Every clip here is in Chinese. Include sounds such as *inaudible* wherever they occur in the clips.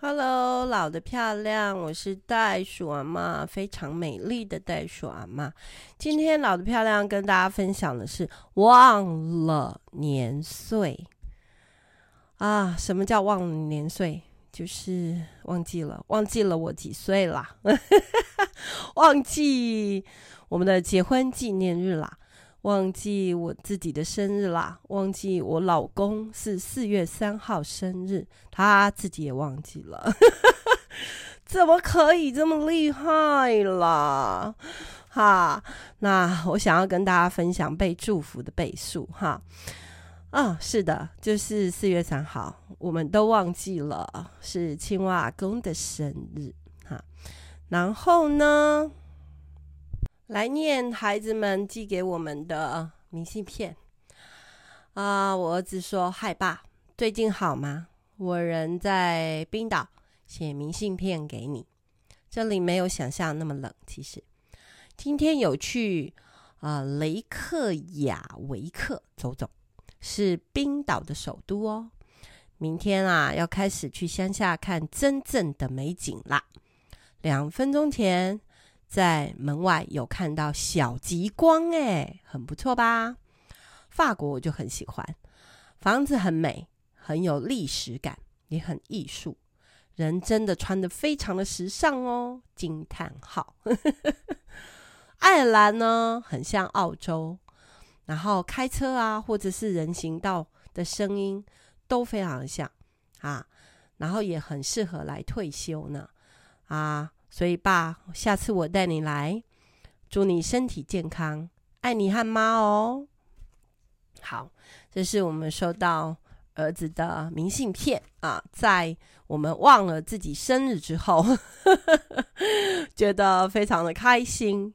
Hello，老的漂亮，我是袋鼠阿妈，非常美丽的袋鼠阿妈。今天老的漂亮跟大家分享的是忘了年岁啊。什么叫忘了年岁？就是忘记了，忘记了我几岁啦，*laughs* 忘记我们的结婚纪念日啦。忘记我自己的生日啦，忘记我老公是四月三号生日，他自己也忘记了，*laughs* 怎么可以这么厉害啦？哈，那我想要跟大家分享被祝福的倍数哈。啊，是的，就是四月三号，我们都忘记了是青蛙阿公的生日哈。然后呢，来念孩子们寄给我们的明信片啊！我儿子说：“嗨爸，最近好吗？我人在冰岛，写明信片给你。这里没有想象那么冷。其实今天有去啊雷克雅维克走走，是冰岛的首都哦。明天啊要开始去乡下看真正的美景啦。两分钟前。”在门外有看到小极光，哎，很不错吧？法国我就很喜欢，房子很美，很有历史感，也很艺术。人真的穿得非常的时尚哦，惊叹号！*laughs* 爱尔兰呢，很像澳洲，然后开车啊，或者是人行道的声音都非常像啊，然后也很适合来退休呢，啊。所以，爸，下次我带你来，祝你身体健康，爱你和妈哦。好，这是我们收到儿子的明信片啊，在我们忘了自己生日之后，*laughs* 觉得非常的开心。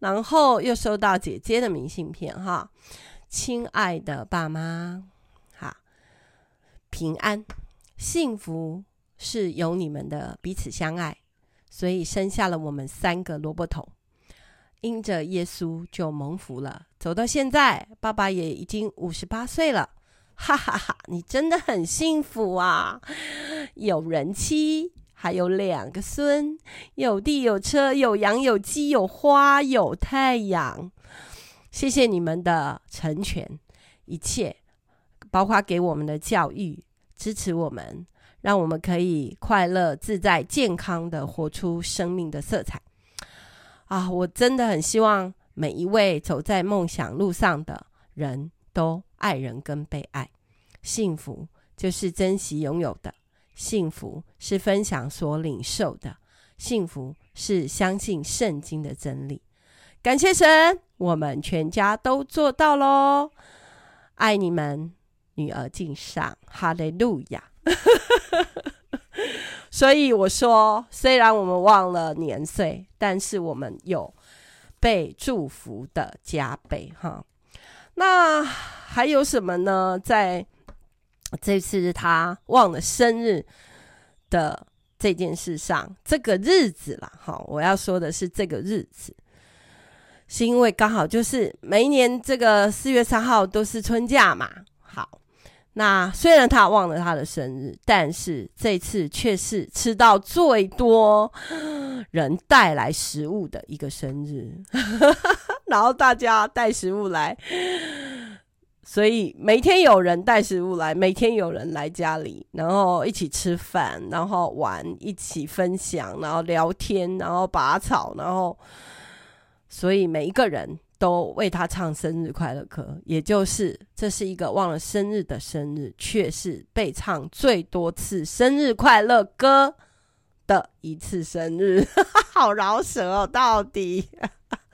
然后又收到姐姐的明信片哈，亲爱的爸妈，好，平安幸福是有你们的彼此相爱。所以生下了我们三个萝卜头，因着耶稣就蒙福了。走到现在，爸爸也已经五十八岁了，哈哈哈！你真的很幸福啊，有人妻，还有两个孙，有地有车，有羊有鸡，有花有太阳。谢谢你们的成全，一切包括给我们的教育，支持我们。让我们可以快乐、自在、健康的活出生命的色彩啊！我真的很希望每一位走在梦想路上的人都爱人跟被爱。幸福就是珍惜拥有的，幸福是分享所领受的，幸福是相信圣经的真理。感谢神，我们全家都做到喽！爱你们，女儿敬上，哈利路亚。*laughs* 所以我说，虽然我们忘了年岁，但是我们有被祝福的加倍哈。那还有什么呢？在这次他忘了生日的这件事上，这个日子啦，哈，我要说的是这个日子，是因为刚好就是每一年这个四月三号都是春假嘛，那虽然他忘了他的生日，但是这次却是吃到最多 *gasps* 人带来食物的一个生日，*laughs* 然后大家带食物来，所以每天有人带食物来，每天有人来家里，然后一起吃饭，然后玩，一起分享，然后聊天，然后拔草，然后，所以每一个人。都为他唱生日快乐歌，也就是这是一个忘了生日的生日，却是被唱最多次生日快乐歌的一次生日，*laughs* 好饶舌哦！到底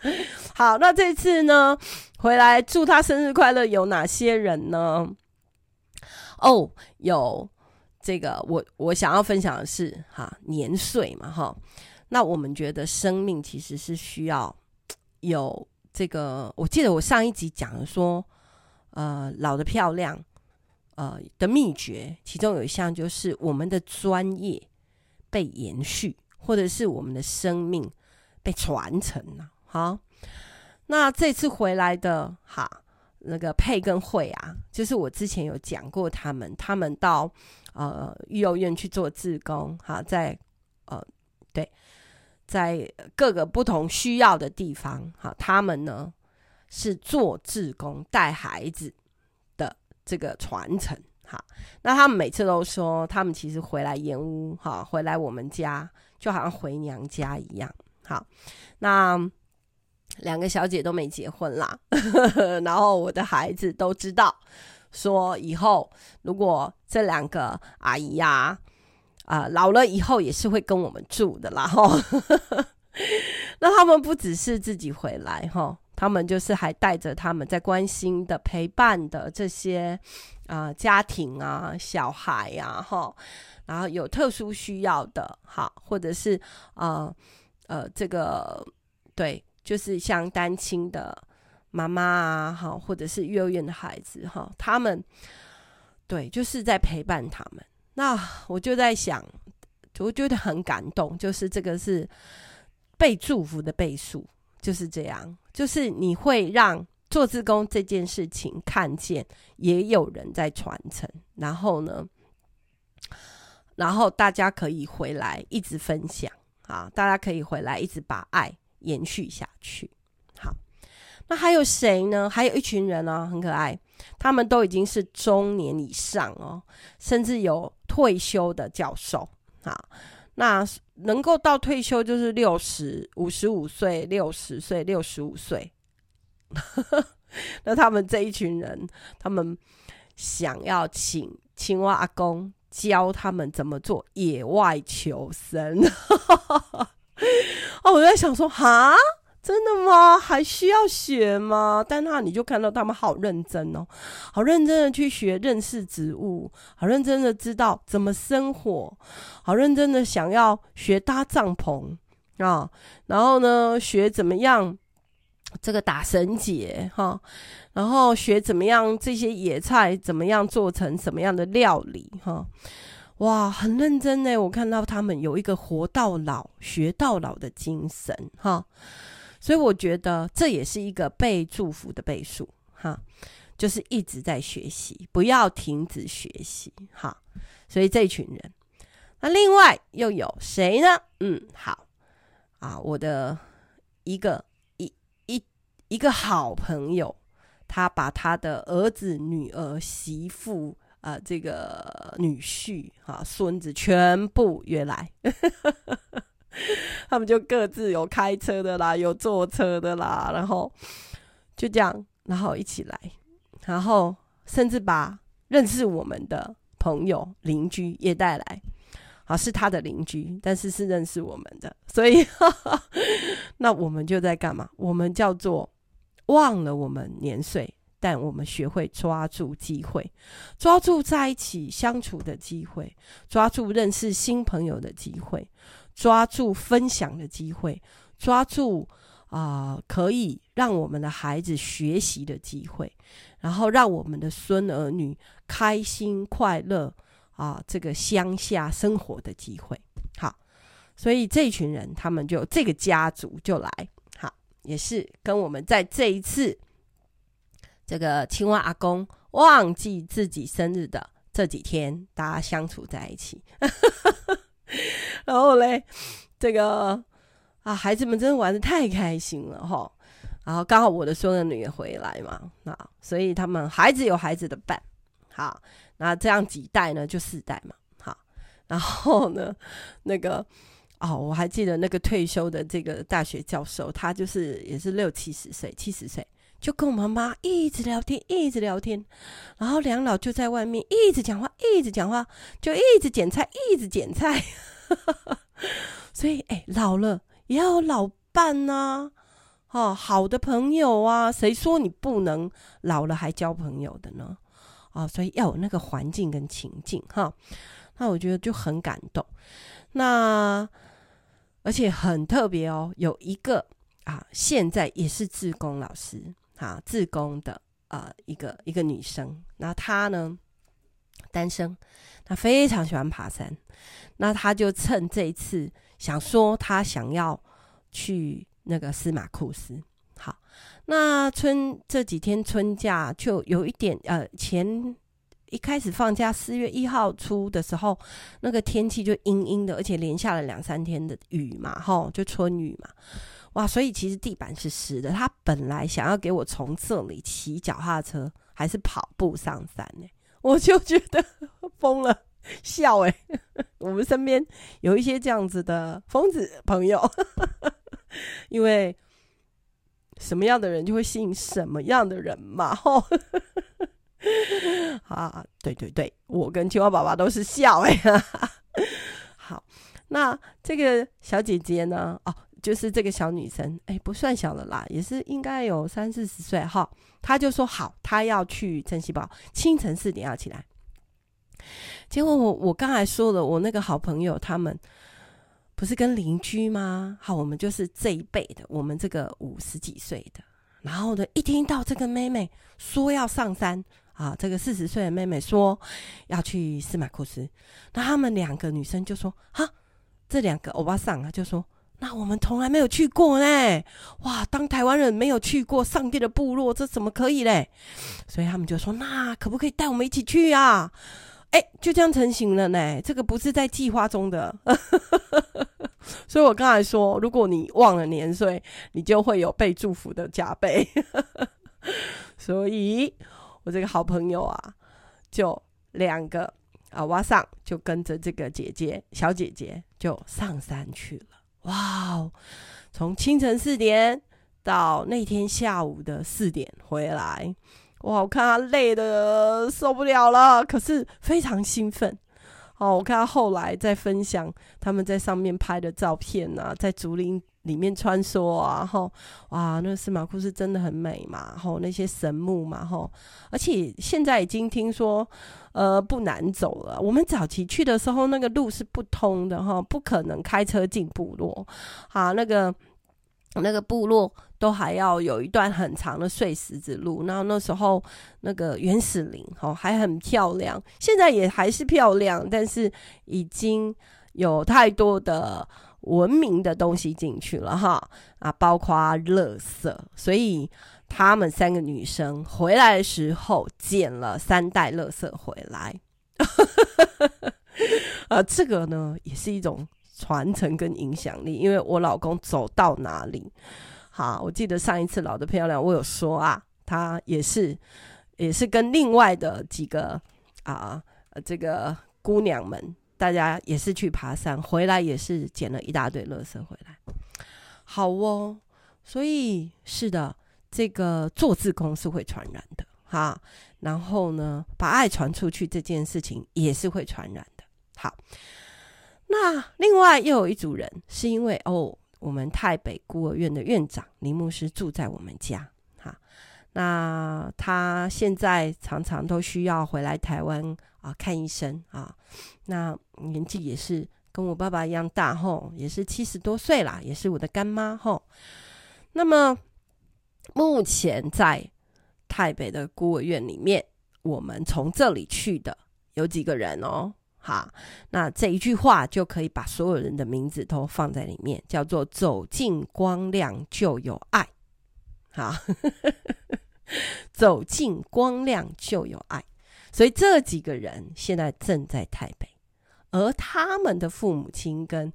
*laughs* 好，那这次呢，回来祝他生日快乐有哪些人呢？哦，有这个，我我想要分享的是哈年岁嘛哈，那我们觉得生命其实是需要有。这个我记得我上一集讲了说，呃，老的漂亮，呃的秘诀，其中有一项就是我们的专业被延续，或者是我们的生命被传承了。好，那这次回来的哈，那个佩跟慧啊，就是我之前有讲过他们，他们到呃育幼院去做志工，哈，在，在各个不同需要的地方，哈，他们呢是做志工带孩子的这个传承，哈，那他们每次都说，他们其实回来盐屋，哈，回来我们家就好像回娘家一样，好，那。两个小姐都没结婚啦，*laughs* 然后我的孩子都知道，说以后如果这两个阿姨呀，啊、呃，老了以后也是会跟我们住的啦，哈。*laughs* 那他们不只是自己回来哈，他们就是还带着他们在关心的、陪伴的这些啊、家庭啊、小孩呀，哈，然后有特殊需要的，哈，或者是啊呃，呃这个对。就是像单亲的妈妈啊，哈，或者是幼儿园的孩子，哈，他们对，就是在陪伴他们。那我就在想，我觉得很感动，就是这个是被祝福的倍数，就是这样，就是你会让做志工这件事情看见，也有人在传承，然后呢，然后大家可以回来一直分享啊，大家可以回来一直把爱。延续下去，好，那还有谁呢？还有一群人呢，很可爱，他们都已经是中年以上哦，甚至有退休的教授啊。那能够到退休就是六十五十五岁、六十岁、六十五岁。*laughs* 那他们这一群人，他们想要请青蛙阿公教他们怎么做野外求生。*laughs* 哦，我在想说，哈，真的吗？还需要学吗？但那你就看到他们好认真哦，好认真的去学认识植物，好认真的知道怎么生火，好认真的想要学搭帐篷啊，然后呢，学怎么样这个打绳结哈，然后学怎么样这些野菜怎么样做成什么样的料理哈。哇，很认真呢！我看到他们有一个活到老、学到老的精神，哈，所以我觉得这也是一个被祝福的倍数，哈，就是一直在学习，不要停止学习，哈。所以这群人，那另外又有谁呢？嗯，好啊，我的一个一一一个好朋友，他把他的儿子、女儿、媳妇。啊、这个女婿啊，孙子全部约来，*laughs* 他们就各自有开车的啦，有坐车的啦，然后就这样，然后一起来，然后甚至把认识我们的朋友、邻居也带来，啊，是他的邻居，但是是认识我们的，所以，*laughs* 那我们就在干嘛？我们叫做忘了我们年岁。但我们学会抓住机会，抓住在一起相处的机会，抓住认识新朋友的机会，抓住分享的机会，抓住啊、可以让我们的孩子学习的机会，然后让我们的孙儿女开心快乐啊、这个乡下生活的机会。好，所以这群人他们就这个家族就来，好，也是跟我们在这一次。这个青蛙阿公忘记自己生日的这几天，大家相处在一起，*laughs* 然后嘞，这个啊，孩子们真的玩的太开心了哈。然后刚好我的孙女也回来嘛，那，所以他们孩子有孩子的伴，好，那这样几代呢，就四代嘛，好，然后呢，*laughs* 那个哦，我还记得那个退休的这个大学教授，他就是也是六七十岁，七十岁。就跟我妈妈一直聊天，一直聊天，然后两老就在外面一直讲话，一直讲话，就一直剪菜，一直剪菜。*laughs* 所以，哎，老了也要老伴呐，啊，哦，好的朋友啊，谁说你不能老了还交朋友的呢？啊，哦，所以要有那个环境跟情境哈。那我觉得就很感动，那而且很特别哦，有一个啊，现在也是志工老师。啊，志工的啊、呃，一个一个女生，那她呢单身，她非常喜欢爬山，那她就趁这一次想说，她想要去那个司马库斯。好，那春这几天春假就有一点呃，前一开始放假四月一号出的时候，那个天气就阴阴的，而且连下了两三天的雨嘛，吼，就春雨嘛，哇，所以其实地板是湿的。他本来想要给我从这里骑脚踏车还是跑步上山呢，我就觉得 *laughs* 疯了，笑哎，我们身边有一些这样子的疯子朋友，*laughs* 因为。什么样的人就会吸引什么样的人嘛，吼，*laughs* 啊，对对对，我跟青蛙爸爸都是笑哎，好，那这个小姐姐呢？哦，就是这个小女生，哎，不算小了啦，也是应该有三四十岁哈。她就说好，她要去镇西堡，清晨四点要起来。结果我我刚才说了，我那个好朋友他们。不是跟邻居吗？好，我们就是这一辈的，我们这个五十几岁的，然后呢，一听到这个妹妹说要上山啊，这个四十岁的妹妹说要去司马库斯，那他们两个女生就说：哈，这两个欧巴桑啊，就说那我们从来没有去过呢，哇，当台湾人没有去过上帝的部落，这怎么可以嘞？所以他们就说：那可不可以带我们一起去啊？哎，就这样成型了呢。这个不是在计划中的，*laughs* 所以我刚才说，如果你忘了年岁，你就会有被祝福的加倍。*laughs* 所以，我这个好朋友啊，就两个啊，哇上就跟着这个姐姐小姐姐就上山去了。哇哦，从清晨四点到那天下午的四点回来。哇！我看他累的受不了了，可是非常兴奋。哦，我看他后来在分享他们在上面拍的照片啊，在竹林里面穿梭啊，吼，哇，那个司马库斯真的很美嘛，吼，那些神木嘛，吼，而且现在已经听说，呃，不难走了。我们早期去的时候，那个路是不通的，哈，不可能开车进部落，啊，那个。那个部落都还要有一段很长的碎石子路，然后那时候那个原始林哈还很漂亮，现在也还是漂亮，但是已经有太多的文明的东西进去了哈啊，包括垃圾，所以他们三个女生回来的时候捡了三袋垃圾回来，*laughs* 啊，这个呢也是一种。传承跟影响力，因为我老公走到哪里，好，我记得上一次老的漂亮，我有说啊，他也是也是跟另外的几个啊，这个姑娘们，大家也是去爬山，回来也是捡了一大堆垃圾回来。好哦，所以是的，这个做志工是会传染的哈，然后呢，把爱传出去这件事情也是会传染的。好。那另外又有一组人，是因为哦，我们台北孤儿院的院长林牧师住在我们家，哈，那他现在常常都需要回来台湾啊看医生啊，那年纪也是跟我爸爸一样大吼，也是七十多岁啦，也是我的干妈吼。那么目前在台北的孤儿院里面，我们从这里去的有几个人哦。好，那这一句话就可以把所有人的名字都放在里面，叫做“走进光亮就有爱”。好，*laughs* 走进光亮就有爱。所以这几个人现在正在台北，而他们的父母亲跟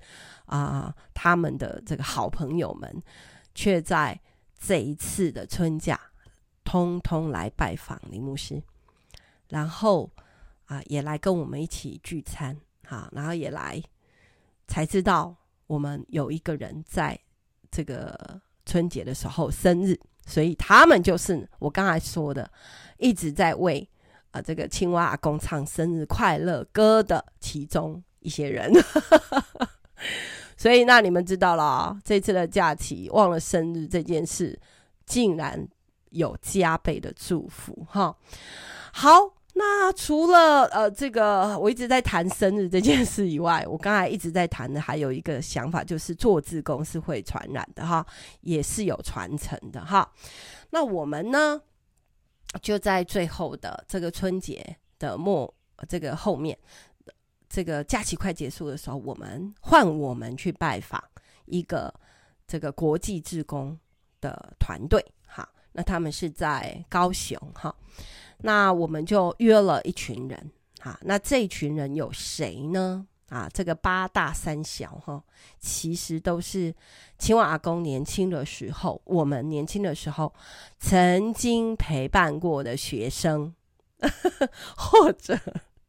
啊、他们的这个好朋友们，却在这一次的春假，通通来拜访林牧师，然后。啊，也来跟我们一起聚餐，好，然后也来才知道我们有一个人在这个春节的时候生日，所以他们就是我刚才说的，一直在为啊这个青蛙阿公唱生日快乐歌的其中一些人。*laughs* 所以那你们知道了哦，这次的假期忘了生日这件事，竟然有加倍的祝福哈。好。那除了呃这个我一直在谈生日这件事以外，我刚才一直在谈的还有一个想法，就是做自工是会传染的哈，也是有传承的哈。那我们呢，就在最后的这个春节的末这个后面，这个假期快结束的时候，我们换我们去拜访一个这个国际志工的团队哈。那他们是在高雄哈。那我们就约了一群人哈。那这一群人有谁呢？啊，这个八大三小哈，其实都是青蛙阿公年轻的时候，我们年轻的时候曾经陪伴过的学生，*laughs* 或者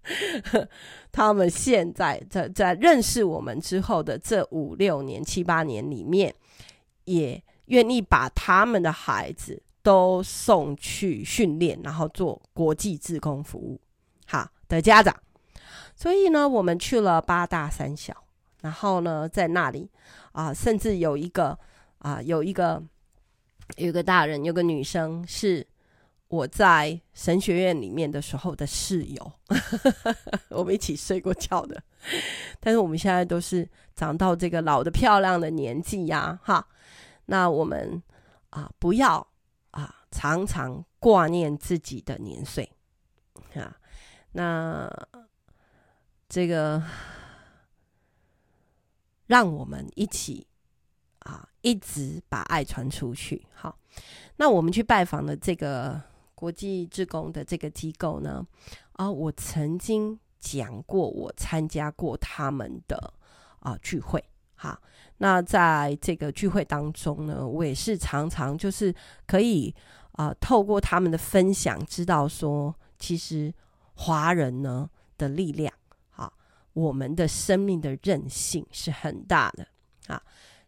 *laughs* 他们现在在在认识我们之后的这五六年、七八年里面，也愿意把他们的孩子都送去训练，然后做国际志工服务，好的家长。所以呢，我们去了八大三小，然后呢，在那里啊、甚至有一个啊、有一个有一个大人，有个女生，是我在神学院里面的时候的室友，*laughs* 我们一起睡过觉的。但是我们现在都是长到这个老的漂亮的年纪呀，哈。那我们啊、不要啊、常常挂念自己的年岁啊，那。这个，让我们一起啊，一直把爱传出去。好，那我们去拜访的这个国际志工的这个机构呢，啊，我曾经讲过，我参加过他们的啊聚会。好，那在这个聚会当中呢，我也是常常就是可以啊，透过他们的分享，知道说，其实华人呢的力量。我们的生命的韧性是很大的啊，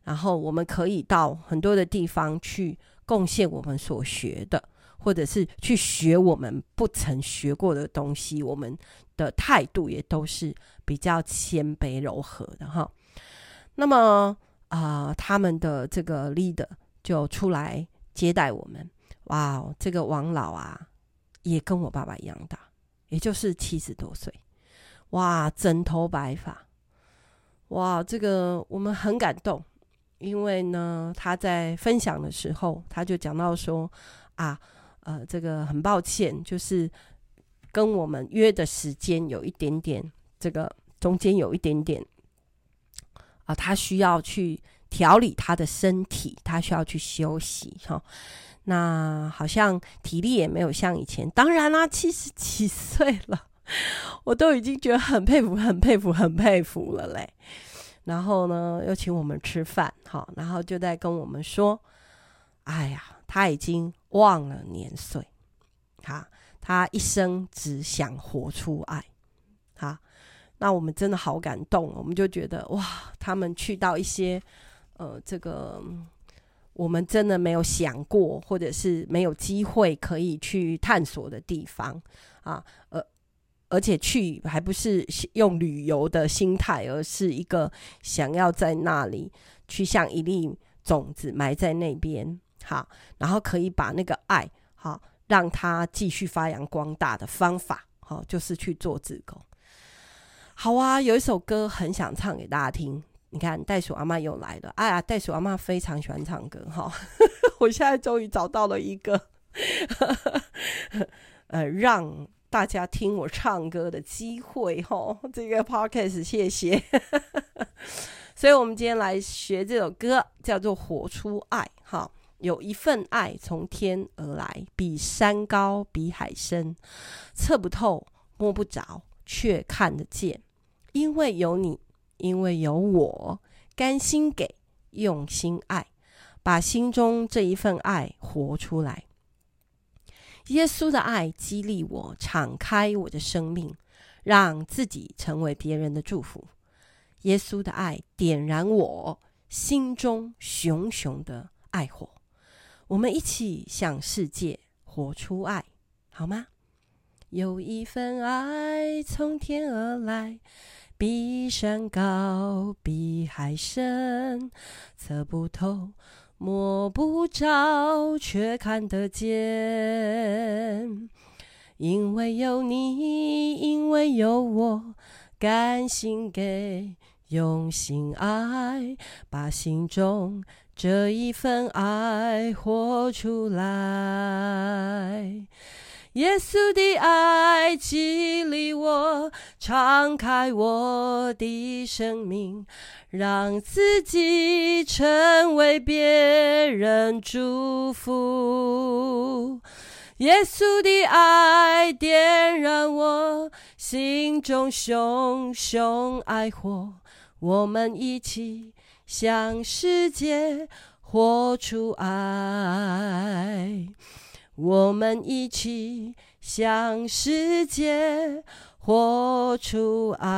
然后我们可以到很多的地方去贡献我们所学的，或者是去学我们不曾学过的东西。我们的态度也都是比较谦卑柔和的哈。那么啊、他们的这个 leader 就出来接待我们。哇，这个王老啊，也跟我爸爸一样大，也就是七十多岁。哇，整头白发，哇，这个我们很感动，因为呢，他在分享的时候，他就讲到说，啊，呃，这个很抱歉，就是跟我们约的时间有一点点，这个中间有一点点，啊，他需要去调理他的身体，他需要去休息，哈、哦，那好像体力也没有像以前，当然啦，七十几岁了。我都已经觉得很佩服、很佩服、很佩服了嘞。然后呢，又请我们吃饭，好，然后就在跟我们说：“哎呀，他已经忘了年岁，哈，他一生只想活出爱，哈。”那我们真的好感动，我们就觉得哇，他们去到一些呃，这个我们真的没有想过，或者是没有机会可以去探索的地方啊，呃。而且去还不是用旅游的心态，而是一个想要在那里去像一粒种子埋在那边，好，然后可以把那个爱，好，让它继续发扬光大的方法，好，就是去做志工。好啊，有一首歌很想唱给大家听。你看，袋鼠阿妈又来了。哎呀，袋鼠阿妈非常喜欢唱歌，哈，*laughs* 我现在终于找到了一个，*laughs* 呃，让。大家听我唱歌的机会 *laughs* 吼，这个 podcast 谢谢。*laughs* 所以，我们今天来学这首歌，叫做《活出爱》哈。有一份爱从天而来，比山高，比海深，测不透，摸不着，却看得见。因为有你，因为有我，甘心给，用心爱，把心中这一份爱活出来。耶稣的爱激励我，敞开我的生命，让自己成为别人的祝福。耶稣的爱点燃我心中熊熊的爱火。我们一起向世界活出爱，好吗？有一份爱从天而来，比山高，比海深，测不透。摸不着，却看得见。因为有你，因为有我，甘心给，用心爱，把心中这一份爱活出来。耶稣的爱激励我，敞开我的生命，让自己成为别人祝福。耶稣的爱点燃我心中熊熊爱火，我们一起向世界活出爱。我们一起向世界活出爱。